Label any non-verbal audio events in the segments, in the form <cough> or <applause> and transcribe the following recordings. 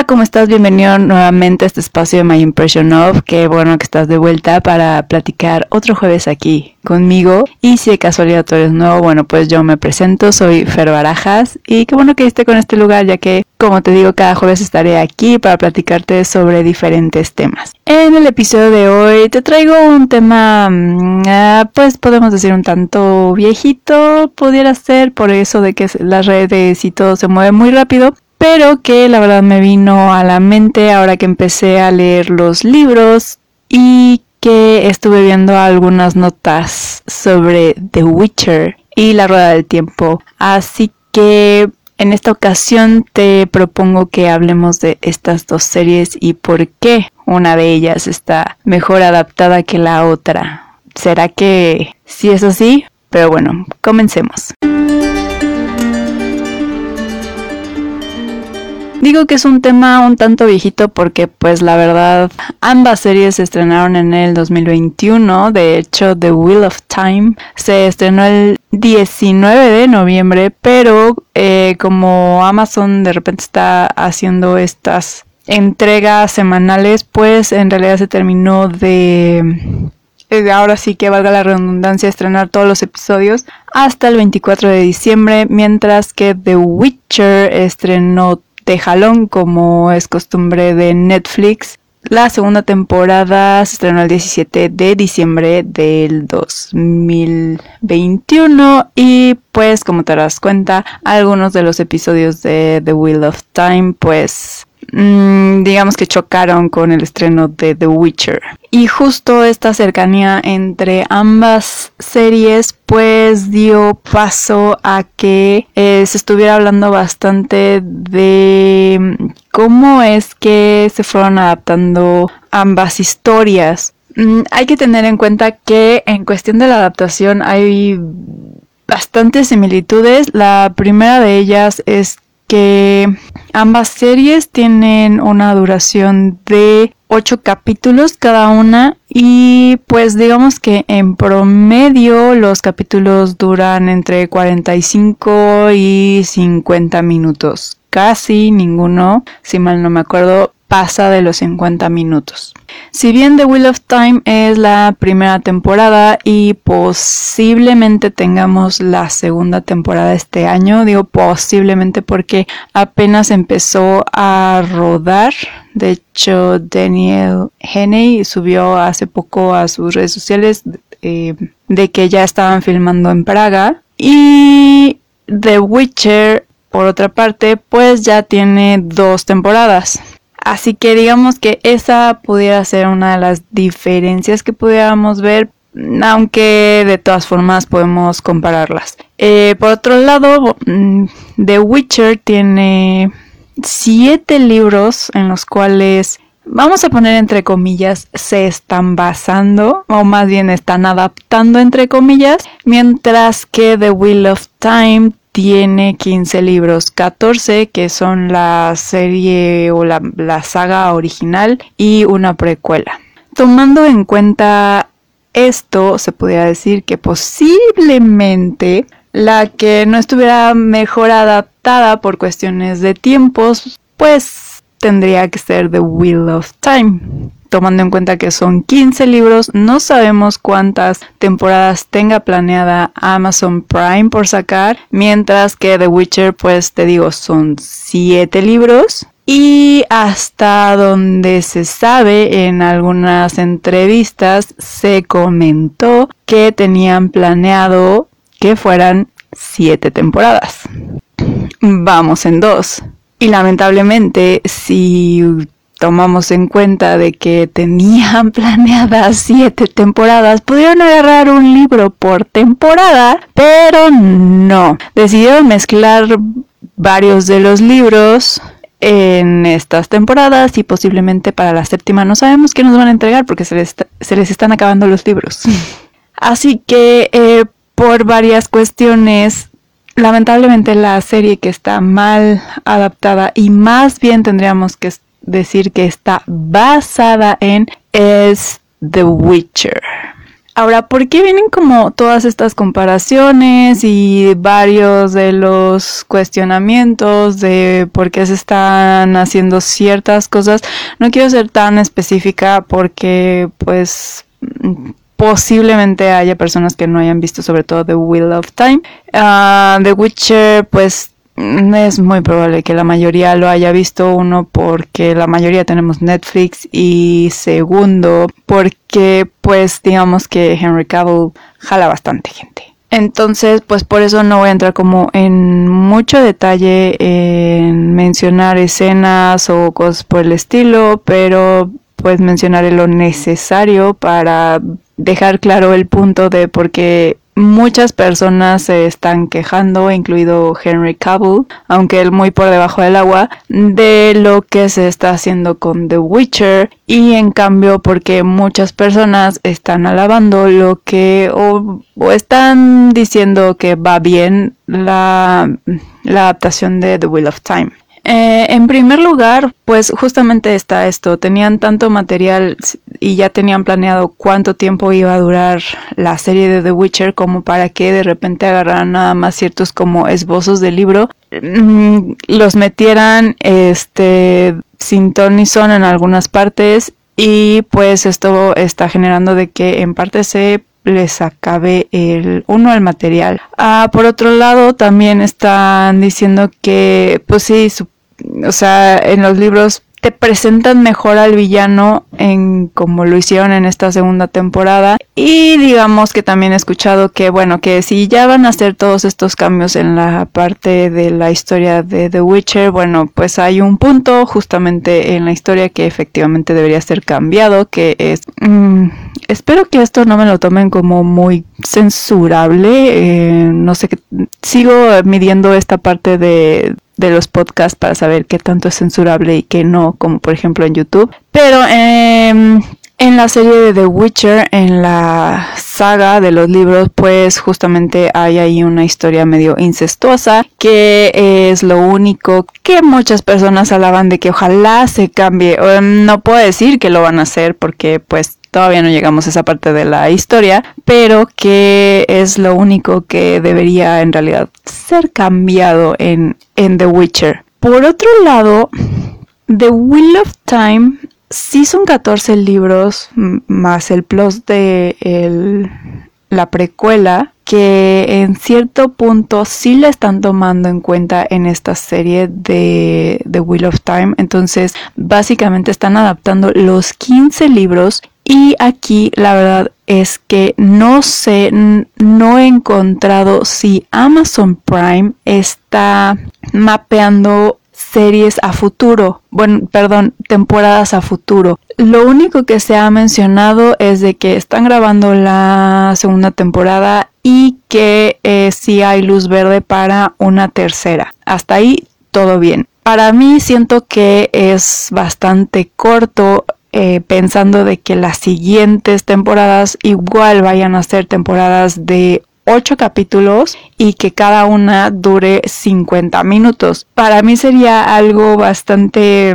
Hola, ¿cómo estás? Bienvenido nuevamente a este espacio de My Impression Of. Qué bueno que estás de vuelta para platicar otro jueves aquí conmigo. Y si de casualidad tú eres nuevo, bueno, pues yo me presento, soy Fer Barajas. Y qué bueno que esté con este lugar, ya que, como te digo, cada jueves estaré aquí para platicarte sobre diferentes temas. En el episodio de hoy te traigo un tema, mm, ah, pues podemos decir un tanto viejito, pudiera ser, por eso de que las redes y todo se mueve muy rápido pero que la verdad me vino a la mente ahora que empecé a leer los libros y que estuve viendo algunas notas sobre The Witcher y la Rueda del Tiempo. Así que en esta ocasión te propongo que hablemos de estas dos series y por qué una de ellas está mejor adaptada que la otra. ¿Será que sí es así? Pero bueno, comencemos. Digo que es un tema un tanto viejito porque pues la verdad ambas series se estrenaron en el 2021, de hecho The Wheel of Time se estrenó el 19 de noviembre, pero eh, como Amazon de repente está haciendo estas entregas semanales, pues en realidad se terminó de eh, ahora sí que valga la redundancia, estrenar todos los episodios hasta el 24 de diciembre, mientras que The Witcher estrenó de jalón como es costumbre de Netflix. La segunda temporada se estrenó el 17 de diciembre del 2021 y pues como te das cuenta algunos de los episodios de The Wheel of Time pues Mm, digamos que chocaron con el estreno de The Witcher. Y justo esta cercanía entre ambas series pues dio paso a que eh, se estuviera hablando bastante de mm, cómo es que se fueron adaptando ambas historias. Mm, hay que tener en cuenta que en cuestión de la adaptación hay bastantes similitudes. La primera de ellas es que ambas series tienen una duración de 8 capítulos cada una y pues digamos que en promedio los capítulos duran entre 45 y 50 minutos. Casi ninguno, si mal no me acuerdo, pasa de los 50 minutos. Si bien The Wheel of Time es la primera temporada y posiblemente tengamos la segunda temporada este año, digo posiblemente porque apenas empezó a rodar. De hecho, Daniel Henney subió hace poco a sus redes sociales eh, de que ya estaban filmando en Praga. Y The Witcher, por otra parte, pues ya tiene dos temporadas. Así que digamos que esa pudiera ser una de las diferencias que pudiéramos ver, aunque de todas formas podemos compararlas. Eh, por otro lado, mm, The Witcher tiene siete libros en los cuales vamos a poner entre comillas, se están basando, o más bien están adaptando entre comillas, mientras que The Wheel of Time tiene 15 libros, 14 que son la serie o la, saga original y una precuela. Tomando en cuenta esto, se podría decir que posiblemente la que no estuviera mejor adaptada por cuestiones de tiempos, pues tendría que ser The Wheel of Time tomando en cuenta que son 15 libros, no sabemos cuántas temporadas tenga planeada Amazon Prime por sacar, mientras que The Witcher, pues te digo, son 7 libros. Y hasta donde se sabe en algunas entrevistas se comentó que tenían planeado que fueran 7 temporadas. Vamos en dos. Y lamentablemente, si tomamos en cuenta de que tenían <laughs> planeadas siete temporadas, pudieron agarrar un libro por temporada, pero no. Decidieron mezclar varios de los libros en estas temporadas y posiblemente para la séptima no sabemos qué nos van a entregar porque se les, se les están acabando los libros. <laughs> Así que eh, por varias cuestiones lamentablemente la serie que está mal adaptada y más bien tendríamos que decir que está basada en es The Witcher. Ahora, ¿por qué vienen como todas estas comparaciones y varios de los cuestionamientos de por qué se están haciendo ciertas cosas? No quiero ser tan específica porque pues posiblemente haya personas que no hayan visto sobre todo The Wheel of Time. Ah, The Witcher pues es muy probable que la mayoría lo haya visto, uno porque la mayoría tenemos Netflix y segundo porque pues digamos que Henry Cavill jala bastante gente. Entonces, pues por eso no voy a entrar como en mucho detalle en mencionar escenas o cosas por el estilo, pero pues mencionaré lo necesario para dejar claro el punto de por qué Muchas personas se están quejando, incluido Henry Cavill, aunque él muy por debajo del agua, de lo que se está haciendo con The Witcher y en cambio porque muchas personas están alabando lo que o, están diciendo que va bien la, la adaptación de The Wheel of Time. Eh, en primer lugar, pues justamente está esto, tenían tanto material y ya tenían planeado cuánto tiempo iba a durar la serie de The Witcher como para que de repente agarraran nada más ciertos como esbozos del libro, mm, los metieran este sin ton ni son en algunas partes y pues esto está generando de que en parte se les acabe el uno el material. Ah, por otro lado, también están diciendo que, pues sí, o sea, en los libros te presentan mejor al villano en como lo hicieron en esta segunda temporada y digamos que también he escuchado que bueno que si ya van a hacer todos estos cambios en la parte de la historia de The Witcher bueno pues hay un punto justamente en la historia que efectivamente debería ser cambiado que es mm, espero que esto no me lo tomen como muy censurable eh, no sé sigo midiendo esta parte de los podcasts para saber qué tanto es censurable y qué no, como por ejemplo en YouTube. Pero em, en la serie de The Witcher, en la saga de los libros, pues justamente hay ahí una historia medio incestuosa, que es lo único que muchas personas alaban de que ojalá se cambie. Em, no puedo decir que lo van a hacer porque pues todavía no llegamos a esa parte de la historia, pero que es lo único que debería en realidad ser cambiado en, en The Witcher. Por otro lado, The Wheel of Time sí son 14 libros más el plus de la precuela que en cierto punto sí la están tomando en cuenta en esta serie de The Wheel of Time. Entonces, básicamente están adaptando los 15 libros y aquí la verdad es que no sé, no he encontrado si Amazon Prime está mapeando series a futuro, bueno, perdón, temporadas a futuro. Lo único que se ha mencionado es de que están grabando la segunda temporada y que eh, sí hay luz verde para una tercera. Hasta ahí todo bien. Para mí siento que es bastante corto eh, pensando de que las siguientes temporadas igual vayan a ser temporadas de 8 capítulos y que cada una dure 50 minutos. Para mí sería algo bastante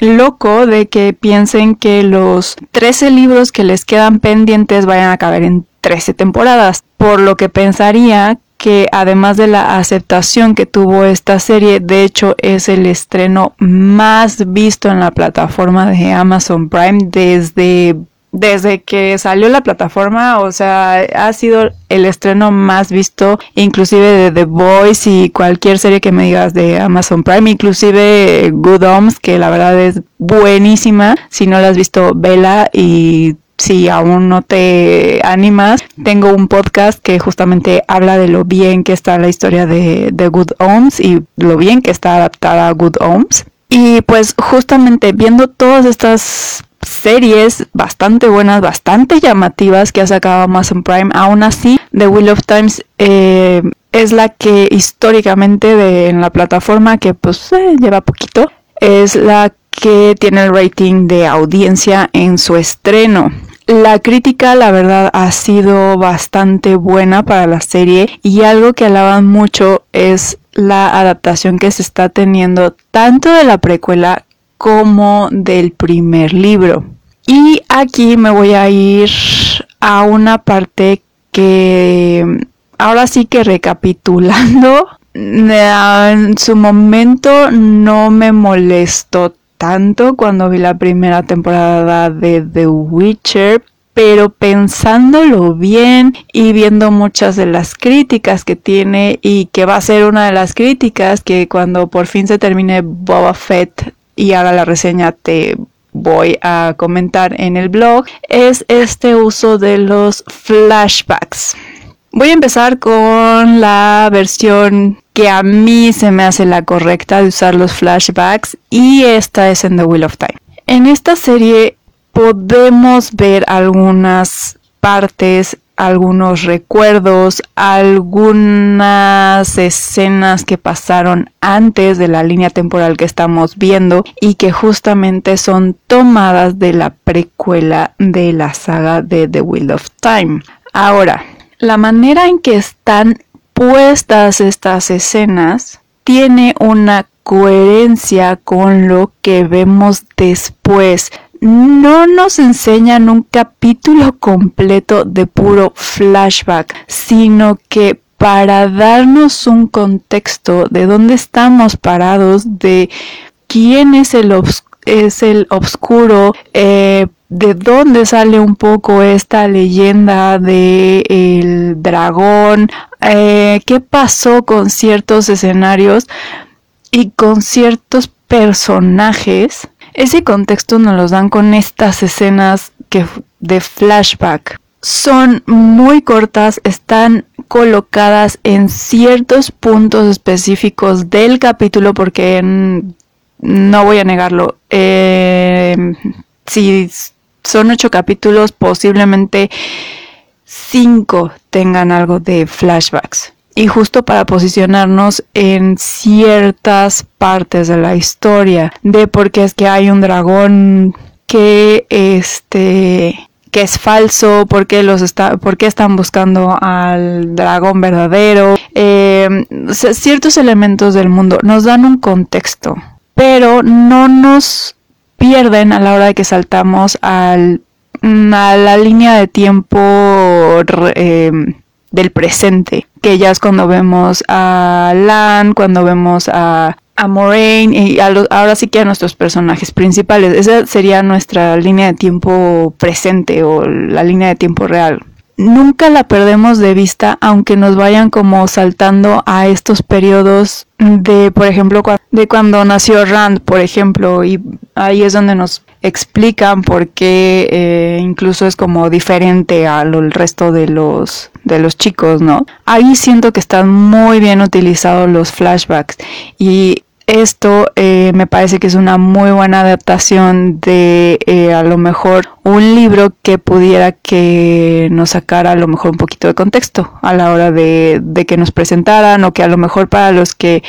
loco de que piensen que los 13 libros que les quedan pendientes vayan a caber en 13 temporadas, por lo que pensaría que además de la aceptación que tuvo esta serie, de hecho es el estreno más visto en la plataforma de Amazon Prime desde desde que salió la plataforma, o sea, ha sido el estreno más visto, inclusive de The Voice y cualquier serie que me digas de Amazon Prime, inclusive Good Homes, que la verdad es buenísima. Si no la has visto, vela y si aún no te animas, tengo un podcast que justamente habla de lo bien que está la historia de, Good Homes y lo bien que está adaptada a Good Homes. Y pues justamente viendo todas estas series bastante buenas, bastante llamativas que ha sacado Amazon Prime, aún así The Wheel of Times eh, es la que históricamente de, en la plataforma que pues eh, lleva poquito, es la que tiene el rating de audiencia en su estreno. La crítica, la verdad, ha sido bastante buena para la serie y algo que alaban mucho es la adaptación que se está teniendo tanto de la precuela como del primer libro. Y aquí me voy a ir a una parte que ahora sí que recapitulando, <laughs> en su momento no me molestó tanto cuando vi la primera temporada de The Witcher, pero pensándolo bien y viendo muchas de las críticas que tiene y que va a ser una de las críticas que cuando por fin se termine Boba Fett y haga la reseña te voy a comentar en el blog es este uso de los flashbacks. Voy a empezar con la versión que a mí se me hace la correcta de usar los flashbacks y esta es en The Wheel of Time. En esta serie podemos ver algunas partes, algunos recuerdos, algunas escenas que pasaron antes de la línea temporal que estamos viendo y que justamente son tomadas de la precuela de la saga de The Wheel of Time. Ahora, la manera en que están puestas estas escenas tiene una coherencia con lo que vemos después. No nos enseñan un capítulo <laughs> completo de puro flashback, sino que para darnos un contexto de dónde estamos parados, de quién es el, es el obscuro, eh, de dónde sale un poco esta leyenda de el dragón, eh, qué pasó con ciertos escenarios y con ciertos personajes. Ese contexto nos lo dan con estas escenas que, de flashback. Son muy cortas, están colocadas en ciertos puntos específicos del capítulo porque no voy a negarlo. Eh, si son ocho capítulos, posiblemente cinco tengan algo de flashbacks. Y justo para posicionarnos en ciertas partes de la historia, de por qué es que hay un dragón que este que es falso, por qué los está, por qué están buscando al dragón verdadero, em, ciertos elementos del mundo nos dan un contexto, pero no nos pierden a la hora de que saltamos al, a la línea de tiempo eh, del presente, que ya es cuando vemos a Lan, cuando vemos a, a Moraine y ahora sí que a nuestros personajes principales. Esa sería nuestra línea de tiempo presente o la línea de tiempo real nunca la perdemos de vista, aunque nos vayan como saltando a estos periodos de, por ejemplo, de cuando nació Rand, por ejemplo, y ahí es donde nos explican por qué eh, incluso es como diferente al resto de los de los chicos, ¿no? Ahí siento que están muy bien utilizados los flashbacks y esto eh, me parece que es una muy buena adaptación de eh, a lo mejor un libro que pudiera que nos sacara a lo mejor un poquito de contexto a la hora de, que nos presentaran o que a lo mejor para los que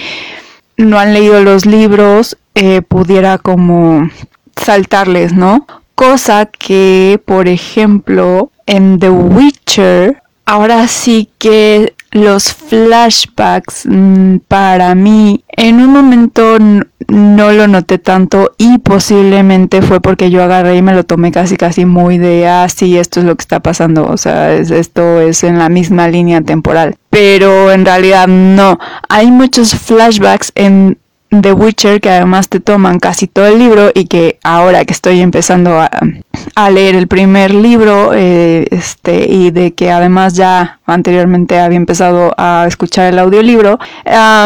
no han leído los libros eh, pudiera como saltarles, ¿no? Cosa que, por ejemplo, en The Witcher, ahora sí que los flashbacks mm, para mí en un momento no lo noté tanto y posiblemente fue porque yo agarré y me lo tomé casi casi muy de ah esto es lo que está pasando o sea esto es en la misma línea temporal. Pero en realidad no. Hay muchos flashbacks en The Witcher que además te toman casi todo el libro y que ahora que estoy empezando a, leer el primer libro eh, este y de que además ya anteriormente había empezado a escuchar el audiolibro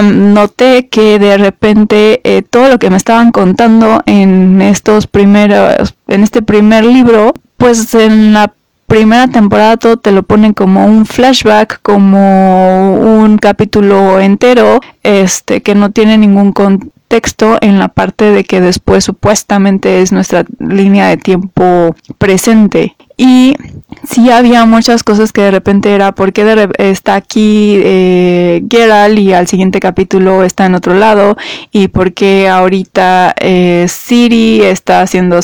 noté que de repente eh, todo lo que me estaban contando en estos primeros en este primer libro pues en la primera temporada todo te lo ponen como un flashback, como un capítulo entero, este, que no tiene ningún contexto en la parte de que después supuestamente es nuestra línea de tiempo presente. Y sí había muchas cosas que de repente era porque está aquí eh, Geralt y al siguiente capítulo está en otro lado y porque ahorita eh, Siri está haciendo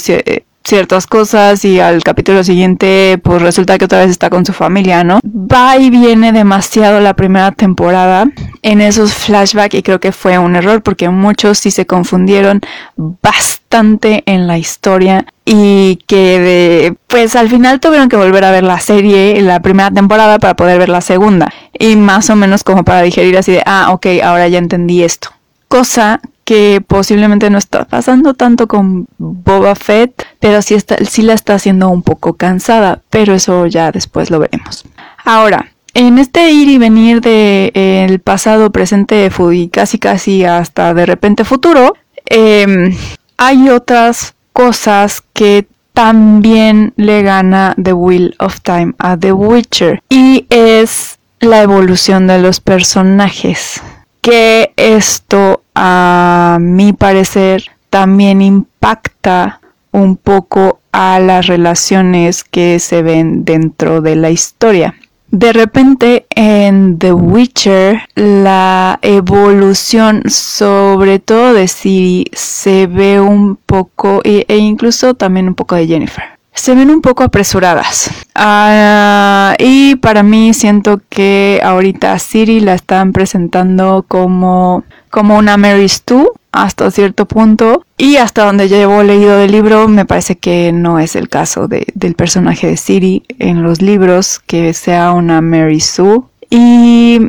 ciertas cosas y al capítulo siguiente pues resulta que otra vez está con su familia, ¿no? Va y viene demasiado la primera temporada en esos flashbacks y creo que fue un error porque muchos sí se confundieron bastante en la historia y que de, pues al final tuvieron que volver a ver la serie, la primera temporada para poder ver la segunda y más o menos como para digerir así de, ah, ok, ahora ya entendí esto. Cosa que posiblemente no está pasando tanto con Boba Fett, pero sí, la está haciendo un poco cansada, pero eso ya después lo veremos. Ahora, en este ir y venir de eh, el pasado, presente y casi casi hasta de repente futuro, em, hay otras cosas que también le gana The Wheel of Time a The Witcher y es la evolución de los personajes que esto a mi parecer también impacta un poco a las relaciones que se ven dentro de la historia. De repente en The Witcher la evolución sobre todo de Siri se ve un poco e, e incluso también un poco de Jennifer se ven un poco apresuradas. Ah, y para mí siento que ahorita Siri la están presentando como, como una Mary Stu hasta cierto punto. Y hasta donde llevo leído del libro, me parece que no es el caso del personaje de Siri en los libros, que sea una Mary Sue. Y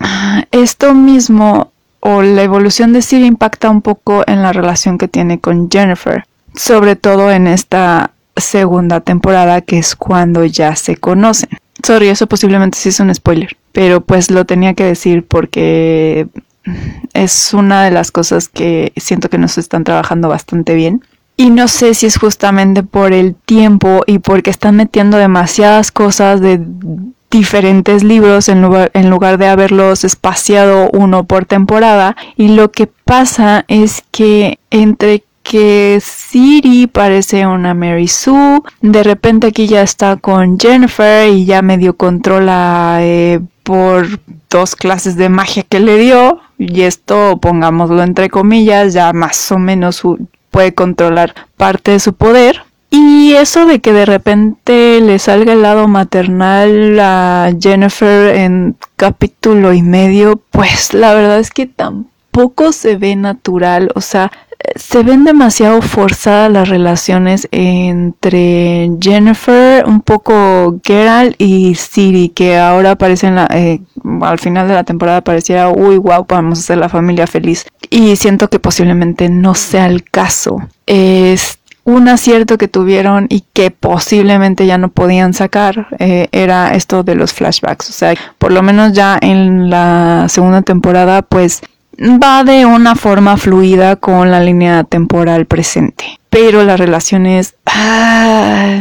ah, esto mismo, o la evolución de Siri impacta un poco en la relación que tiene con Jennifer. Sobre todo en esta segunda temporada, que es cuando ya se conocen. Sorry, eso posiblemente sí es un spoiler, pero pues lo tenía que decir porque es una de las cosas que siento que nos están trabajando bastante bien. Y no sé si es justamente por el tiempo y porque están metiendo demasiadas cosas de diferentes libros en lugar, en lugar de haberlos espaciado uno por temporada. Y lo que pasa es que entre que Siri parece una Mary Sue. De repente aquí ya está con Jennifer y ya medio controla eh, por dos clases de magia que le dio. Y esto, pongámoslo entre comillas, ya más o menos puede controlar parte de su poder. Y eso de que de repente le salga el lado maternal a Jennifer en capítulo y medio, pues la verdad es que tampoco se ve natural. O sea, se ven demasiado forzadas las relaciones entre Jennifer, un poco Geralt y Siri, que ahora aparecen la, eh, al final de la temporada pareciera, uy, wow, vamos a hacer la familia feliz. Y siento que posiblemente no sea el caso. Es un acierto que tuvieron y que posiblemente ya no podían sacar eh, era esto de los flashbacks. O sea, por lo menos ya en la segunda temporada, pues va de una forma fluida con la línea temporal presente, pero las relaciones ah,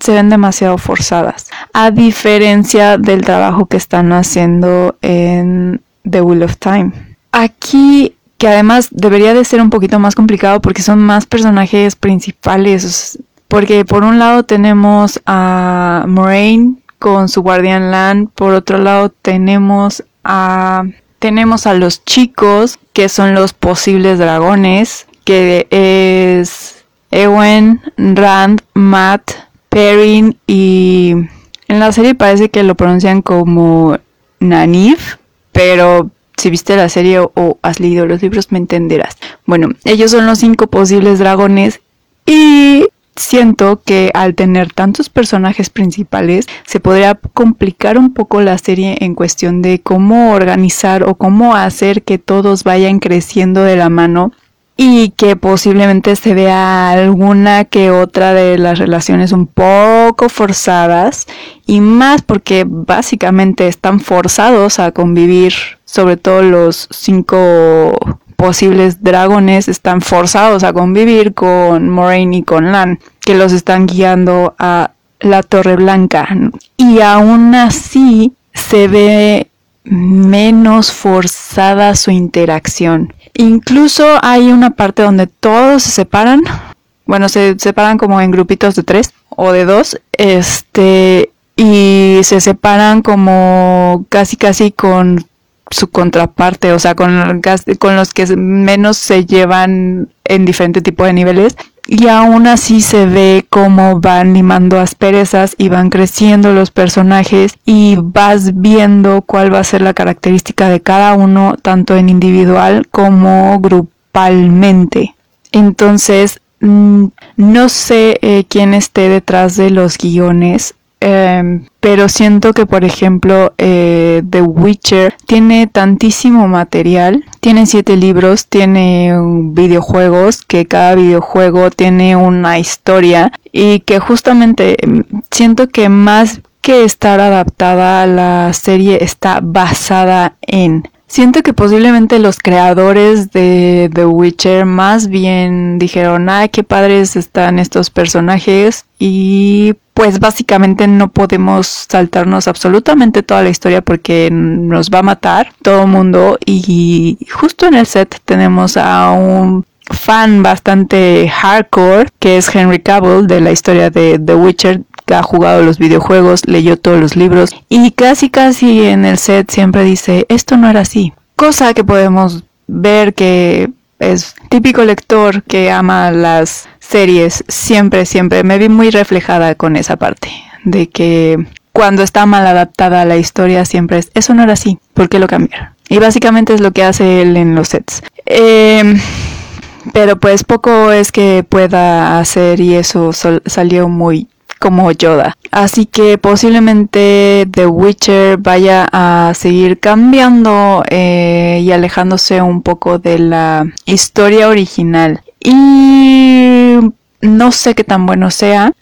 se ven demasiado forzadas, a diferencia del trabajo que están haciendo en The Wheel of Time. Aquí que además debería de ser un poquito más complicado porque son más personajes principales, porque por un lado tenemos a Moraine con su guardián Land, por otro lado tenemos a tenemos a los chicos, que son los posibles dragones, que es Ewen, Rand, Matt, Perrin y en la serie parece que lo pronuncian como Nanif, pero si viste la serie o has leído los libros me entenderás. Bueno, ellos son los cinco posibles dragones y siento que al tener tantos personajes principales se podría complicar un poco la serie en cuestión de cómo organizar o cómo hacer que todos vayan creciendo de la mano y que posiblemente se vea alguna que otra de las relaciones un poco forzadas y más porque básicamente están forzados a convivir sobre todo los cinco posibles dragones están forzados a convivir con Moraine y con Lan, que los están guiando a la Torre Blanca. Y aún así se ve menos forzada su interacción. Incluso hay una parte donde todos se separan. Bueno, se separan como en grupitos de tres o de dos. Este. Y se separan como casi casi con su contraparte, o sea, con, con los que menos se llevan en diferente tipo de niveles. Y aún así se ve cómo van limando asperezas y van creciendo los personajes y vas viendo cuál va a ser la característica de cada uno, tanto en individual como grupalmente. Entonces, mm, no sé eh, quién esté detrás de los guiones Em, pero siento que, por ejemplo, eh, The Witcher tiene tantísimo material. Tiene siete libros, tiene videojuegos, que cada videojuego tiene una historia y que justamente em, siento que más que estar adaptada a la serie está basada en Siento que posiblemente los creadores de The Witcher más bien dijeron, ay, qué padres están estos personajes y pues básicamente no podemos saltarnos absolutamente toda la historia porque nos va a matar todo el mundo y justo en el set tenemos a un fan bastante hardcore que es Henry Cavill de la historia de The Witcher ha jugado los videojuegos, leyó todos los libros y casi casi en el set siempre dice, esto no era así. Cosa que podemos ver que es típico lector que ama las series, siempre, siempre me vi muy reflejada con esa parte, de que cuando está mal adaptada la historia siempre es, eso no era así, ¿por qué lo cambiaron? Y básicamente es lo que hace él en los sets. Eh, pero pues poco es que pueda hacer y eso salió muy como Yoda. Así que posiblemente The Witcher vaya a seguir cambiando eh, y alejándose un poco de la historia original. Y no sé qué tan bueno sea.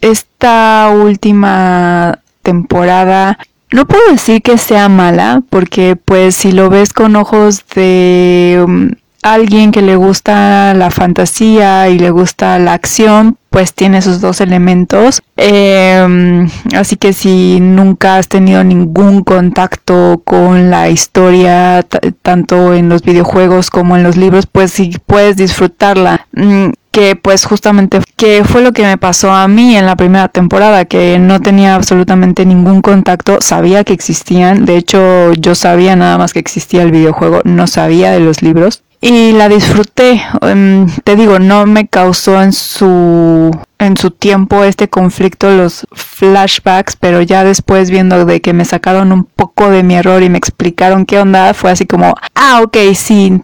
esta última temporada no puedo decir que sea mala, porque pues si lo ves con ojos de um, alguien que le gusta la fantasía y le gusta la acción, pues tiene esos dos elementos. Em, así que si nunca has tenido ningún contacto con la historia, tanto en los videojuegos como en los libros, pues sí puedes disfrutarla. Mm, que pues justamente que fue lo que me pasó a mí en la primera temporada, que no tenía absolutamente ningún contacto, sabía que existían, de hecho yo sabía nada más que existía el videojuego, no sabía de los libros y la disfruté. Em, te digo, no me causó en su en su tiempo este conflicto los flashbacks, pero ya después viendo de que me sacaron un poco de mi error y me explicaron qué onda, fue así como, ah, ok, sí,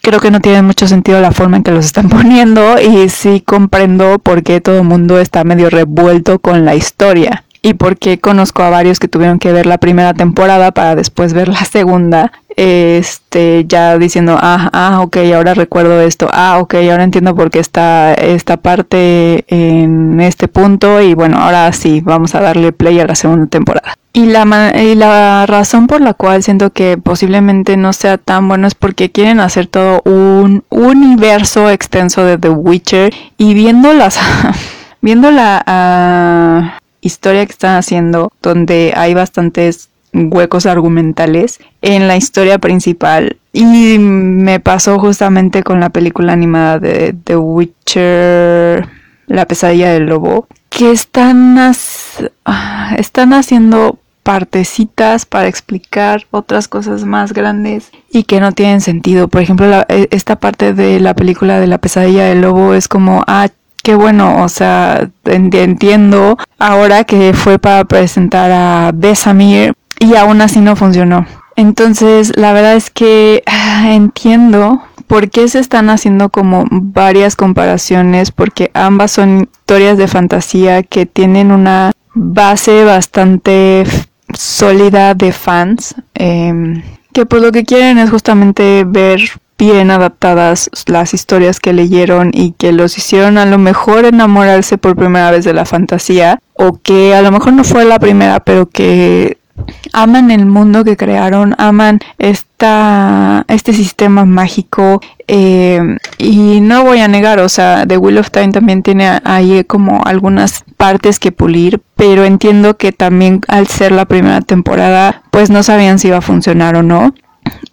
creo que no tiene mucho sentido la forma en que los están <laughs> poniendo y sí comprendo por qué todo el mundo está medio revuelto con la historia y porque conozco a varios que tuvieron que ver la primera temporada para después ver la segunda, este, ya diciendo, ah, ah, ok, ahora recuerdo esto, ah, ok, ahora entiendo por qué está esta parte en este punto y bueno, ahora sí, vamos a darle play a la segunda temporada. Y la, y la razón por la cual siento que posiblemente no sea tan bueno es porque quieren hacer todo un universo extenso de The Witcher y viendo las... <laughs> viendo la, historia que están haciendo, donde hay bastantes huecos argumentales en la historia principal. Y me pasó justamente con la película animada de The Witcher, La pesadilla del lobo, que están, ah, están haciendo partecitas para explicar otras cosas más grandes y que no tienen sentido. Por ejemplo, e, esta parte de la película de la pesadilla del lobo es como, ah, qué bueno, o sea, entiendo ahora que fue para presentar a Besamir y aún así no funcionó. Entonces, la verdad es que ah, entiendo por qué se están haciendo como varias comparaciones, porque ambas son historias de fantasía que tienen una base bastante sólida de fans, em, que pues lo que quieren es justamente ver bien adaptadas las historias que leyeron y que los hicieron a lo mejor enamorarse por primera vez de la fantasía o que a lo mejor no fue la primera pero que aman el mundo que crearon, aman esta, este sistema mágico eh, y no voy a negar, o sea, The Wheel of Time también tiene ahí como algunas partes que pulir, pero entiendo que también al ser la primera temporada pues no sabían si iba a funcionar o no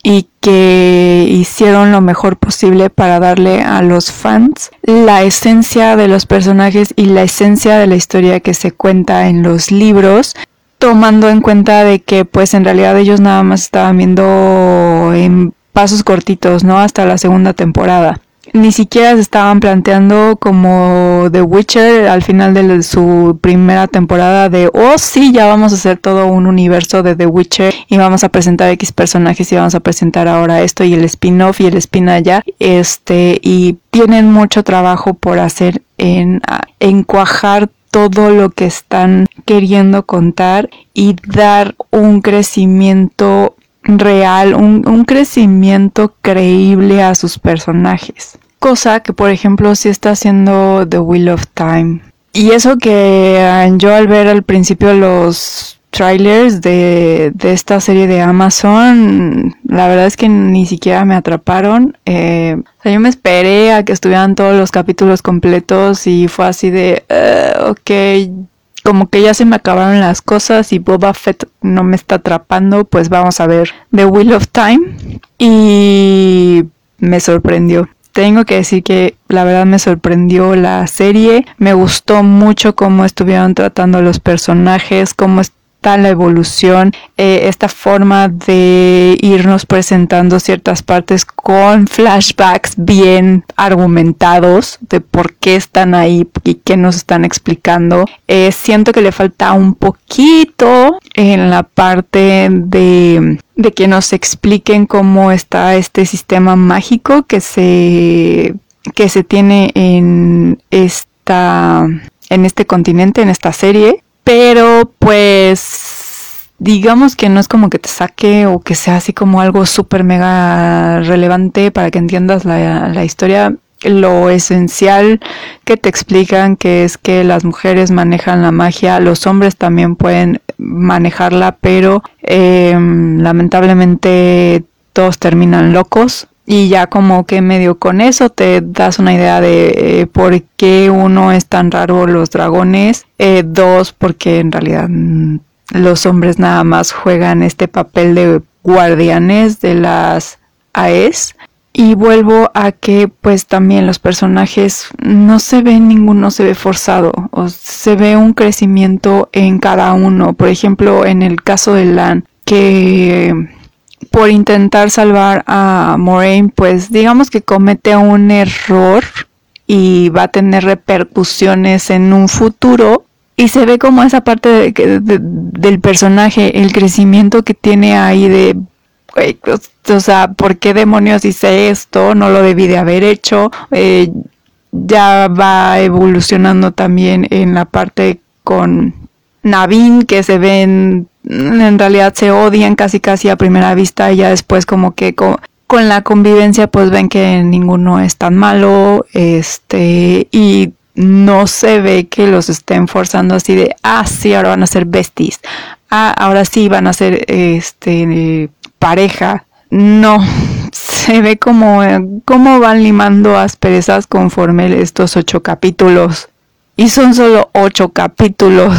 y que hicieron lo mejor posible para darle a los fans la esencia de los personajes y la esencia de la historia que se cuenta en los libros tomando en cuenta de que pues en realidad ellos nada más estaban viendo en pasos cortitos, ¿no? Hasta la segunda temporada. Ni siquiera se estaban planteando como The Witcher al final de su primera temporada de, oh sí, ya vamos a hacer todo un universo de The Witcher y vamos a presentar X personajes y vamos a presentar ahora esto y el spin-off y el spin allá. Este, y tienen mucho trabajo por hacer en encuajar todo lo que están queriendo contar y dar un crecimiento real, un, crecimiento creíble a sus personajes. Cosa que, por ejemplo, si está haciendo The Wheel of Time. Y eso que ah, yo al ver al principio los trailers de, esta serie de Amazon, la verdad es que ni siquiera me atraparon. Eh, o sea, yo me esperé a que estuvieran todos los capítulos completos y fue así de, uh, ok, como que ya se me acabaron las cosas y Boba Fett no me está atrapando, pues vamos a ver The Wheel of Time. Y me sorprendió. Tengo que decir que la verdad me sorprendió la serie. Me gustó mucho cómo estuvieron tratando los personajes, cómo la evolución, eh, esta forma de irnos presentando ciertas partes con flashbacks bien argumentados de por qué están ahí y qué nos están explicando. Eh, siento que le falta un poquito en la parte de, de que nos expliquen cómo está este sistema mágico que se, que se tiene en esta en este continente, en esta serie, pero pues digamos que no es como que te saque o que sea así como algo súper mega relevante para que entiendas la, historia. Lo esencial que te explican que es que las mujeres manejan la magia, los hombres también pueden manejarla, pero em, lamentablemente todos terminan locos y ya como que medio con eso te das una idea de eh, por qué uno es tan raro los dragones, eh, dos porque en realidad mm, los hombres nada más juegan este papel de guardianes de las AES. Y vuelvo a que pues también los personajes no se ve ninguno se ve forzado o se ve un crecimiento en cada uno. Por ejemplo en el caso de Lan que por intentar salvar a Moraine, pues digamos que comete un error y va a tener repercusiones en un futuro. Y se ve como esa parte del personaje, el crecimiento que tiene ahí de, o sea, ¿por qué demonios hice esto? No lo debí de haber hecho. Eh, ya va evolucionando también en la parte con Navin, que se ven en realidad se odian casi casi a primera vista y ya después como que con, la convivencia pues ven que ninguno es tan malo este y no se ve que los estén forzando así de ah sí ahora van a ser besties. Ah ahora sí van a ser este pareja no <laughs> se ve como cómo van limando asperezas conforme estos ocho capítulos. Y son solo ocho capítulos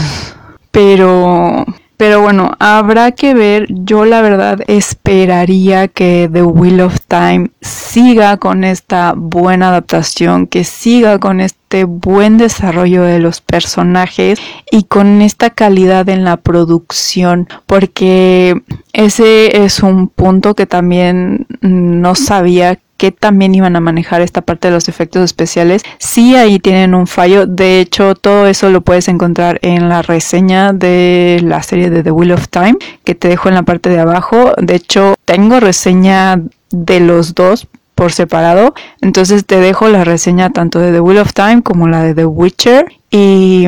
pero pero bueno, habrá que ver. Yo la verdad esperaría que The Wheel of Time siga con esta buena adaptación, que siga con este buen desarrollo de los personajes y con esta calidad en la producción, porque ese es un punto que también no sabía que también iban a manejar esta parte de los efectos especiales. Sí, ahí tienen un fallo. De hecho, todo eso lo puedes encontrar en la reseña de la serie de The Wheel of Time, que te dejo en la parte de abajo. De hecho, tengo reseña de los dos por separado. Entonces te dejo la reseña tanto de The Wheel of Time como la de The Witcher. Y,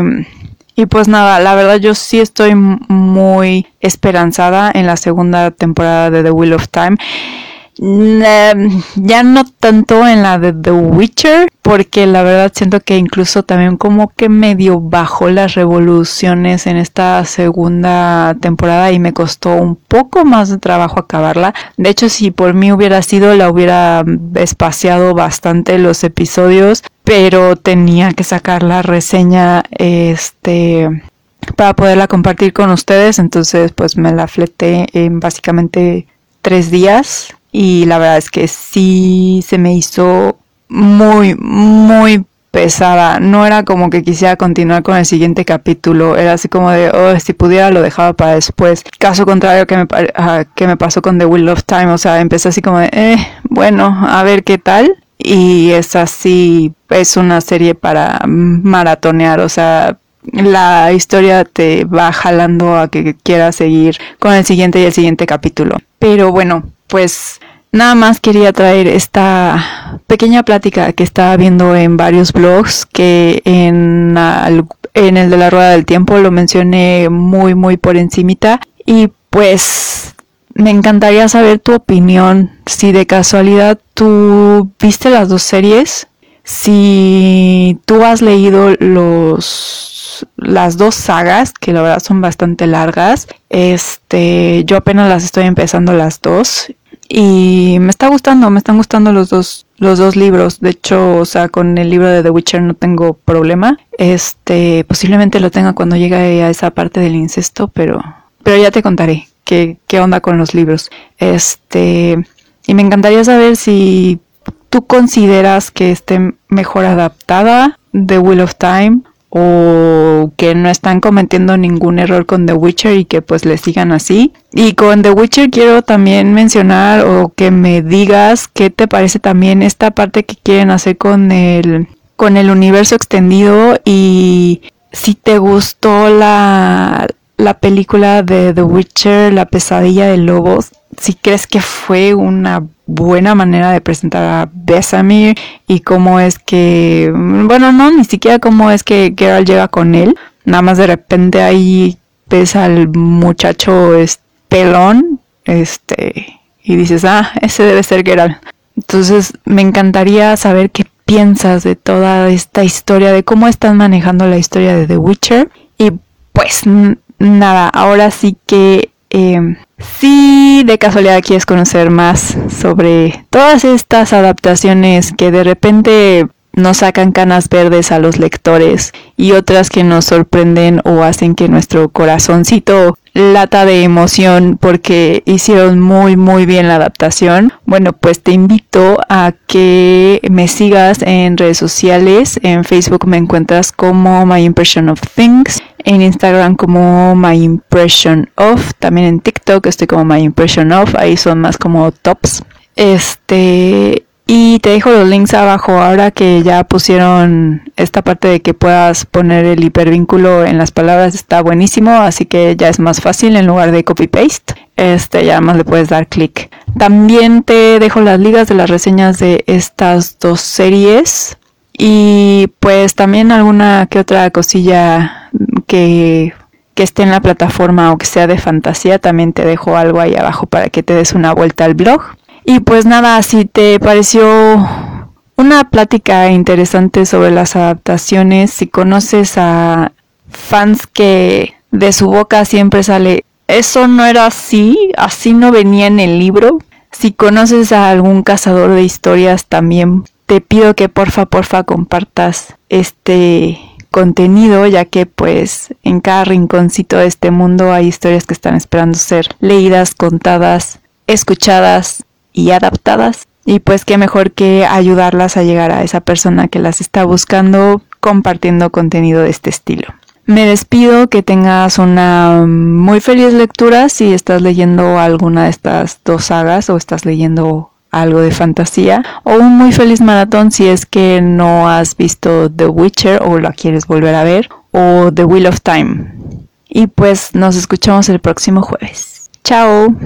y pues nada, la verdad yo sí estoy muy esperanzada en la segunda temporada de The Wheel of Time. Em, ya no tanto en la de The Witcher, porque la verdad siento que incluso también como que medio bajó las revoluciones en esta segunda temporada y me costó un poco más de trabajo acabarla. De hecho, si por mí hubiera sido, la hubiera espaciado bastante los episodios, pero tenía que sacar la reseña, este, para poderla compartir con ustedes. Entonces, pues me la fleté en básicamente tres días y la verdad es que sí se me hizo muy, muy pesada. No era como que quisiera continuar con el siguiente capítulo. Era así como de, oh, si pudiera lo dejaba para después. Caso contrario que me, que me pasó con The Wheel of Time. O sea, empecé así como de, eh, bueno, a ver qué tal. y es así, es una serie para maratonear, o sea, la historia te va jalando a que quieras seguir con el siguiente y el siguiente capítulo. Pero bueno, pues nada más quería traer esta pequeña plática que estaba viendo en varios blogs que en, el de la rueda del tiempo lo mencioné muy muy por encimita y pues me encantaría saber tu opinión. Si de casualidad tú viste las dos series, si tú has leído los las dos sagas, que la verdad son bastante largas. Este, yo apenas las estoy empezando las dos y me está gustando, me están gustando los dos los dos libros. De hecho, o sea, con el libro de The Witcher no tengo problema. Este, posiblemente lo tenga cuando llegue a esa parte del incesto, pero pero ya te contaré qué, qué onda con los libros. Este, y me encantaría saber si tú consideras que esté mejor adaptada The Wheel of Time o que no están cometiendo ningún error con The Witcher y que pues le sigan así. Y con The Witcher quiero también mencionar o que me digas qué te parece también esta parte que quieren hacer con el con el universo extendido y si te gustó la, la película de The Witcher, La pesadilla de lobos, si crees que fue una buena manera de presentar a Besamir y cómo es que, bueno, no, ni siquiera cómo es que Geralt llega con él, nada más de repente ahí ves al muchacho es pelón, este, y dices, ah, ese debe ser Geralt. Entonces me encantaría saber qué piensas de toda esta historia, de cómo están manejando la historia de The Witcher. Y pues nada, ahora sí que eh, si de casualidad quieres conocer más sobre todas estas adaptaciones que de repente nos sacan canas verdes a los lectores y otras que nos sorprenden o hacen que nuestro corazoncito lata de emoción porque hicieron muy muy bien la adaptación. Bueno, pues te invito a que me sigas en redes sociales. En Facebook me encuentras como My Impression of Things. En Instagram como My Impression of. También en TikTok estoy como My Impression of. Ahí son más como tops. Este y te dejo los links abajo ahora que ya pusieron esta parte de que puedas poner el hipervínculo en las palabras está buenísimo, así que ya es más fácil en lugar de copy paste. Este ya más le puedes dar clic. También te dejo las ligas de las reseñas de estas dos series y pues también alguna que otra cosilla que que esté en la plataforma o que sea de fantasía, también te dejo algo ahí abajo para que te des una vuelta al blog. Y pues nada, si te pareció una plática interesante sobre las adaptaciones, si conoces a fans que de su boca siempre sale, eso no era así, así no venía en el libro. Si conoces a algún cazador de historias también, te pido que porfa, porfa compartas este contenido, ya que pues en cada rinconcito de este mundo hay historias que están esperando ser leídas, contadas, escuchadas y adaptadas. Y pues qué mejor que ayudarlas a llegar a esa persona que las está buscando compartiendo contenido de este estilo. Me despido, que tengas una muy feliz lectura si estás leyendo alguna de estas dos sagas o estás leyendo algo de fantasía o un muy feliz maratón si es que no has visto The Witcher o la quieres volver a ver o The Wheel of Time. Y pues nos escuchamos el próximo jueves. Chao.